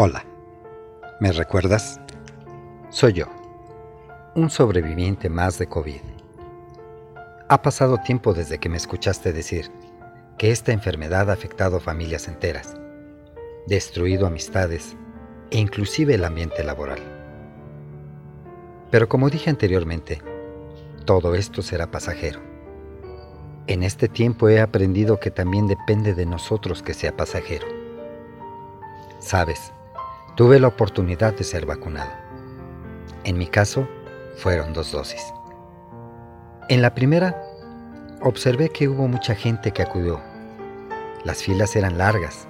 Hola, ¿me recuerdas? Soy yo, un sobreviviente más de COVID. Ha pasado tiempo desde que me escuchaste decir que esta enfermedad ha afectado familias enteras, destruido amistades e inclusive el ambiente laboral. Pero como dije anteriormente, todo esto será pasajero. En este tiempo he aprendido que también depende de nosotros que sea pasajero. Sabes, tuve la oportunidad de ser vacunado. En mi caso, fueron dos dosis. En la primera, observé que hubo mucha gente que acudió. Las filas eran largas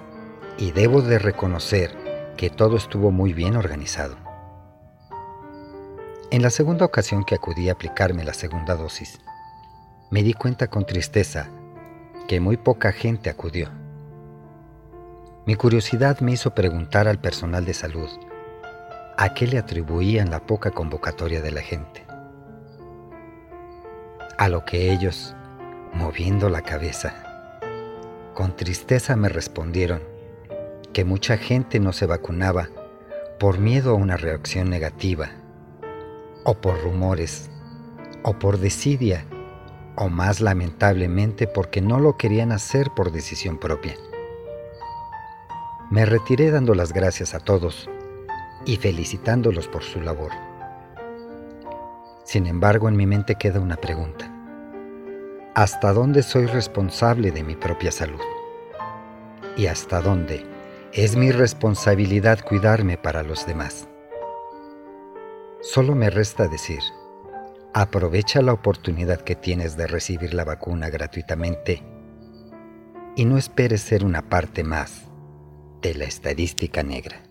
y debo de reconocer que todo estuvo muy bien organizado. En la segunda ocasión que acudí a aplicarme la segunda dosis, me di cuenta con tristeza que muy poca gente acudió. Mi curiosidad me hizo preguntar al personal de salud a qué le atribuían la poca convocatoria de la gente. A lo que ellos, moviendo la cabeza, con tristeza me respondieron que mucha gente no se vacunaba por miedo a una reacción negativa, o por rumores, o por desidia, o más lamentablemente porque no lo querían hacer por decisión propia. Me retiré dando las gracias a todos y felicitándolos por su labor. Sin embargo, en mi mente queda una pregunta. ¿Hasta dónde soy responsable de mi propia salud? ¿Y hasta dónde es mi responsabilidad cuidarme para los demás? Solo me resta decir, aprovecha la oportunidad que tienes de recibir la vacuna gratuitamente y no esperes ser una parte más de la estadística negra.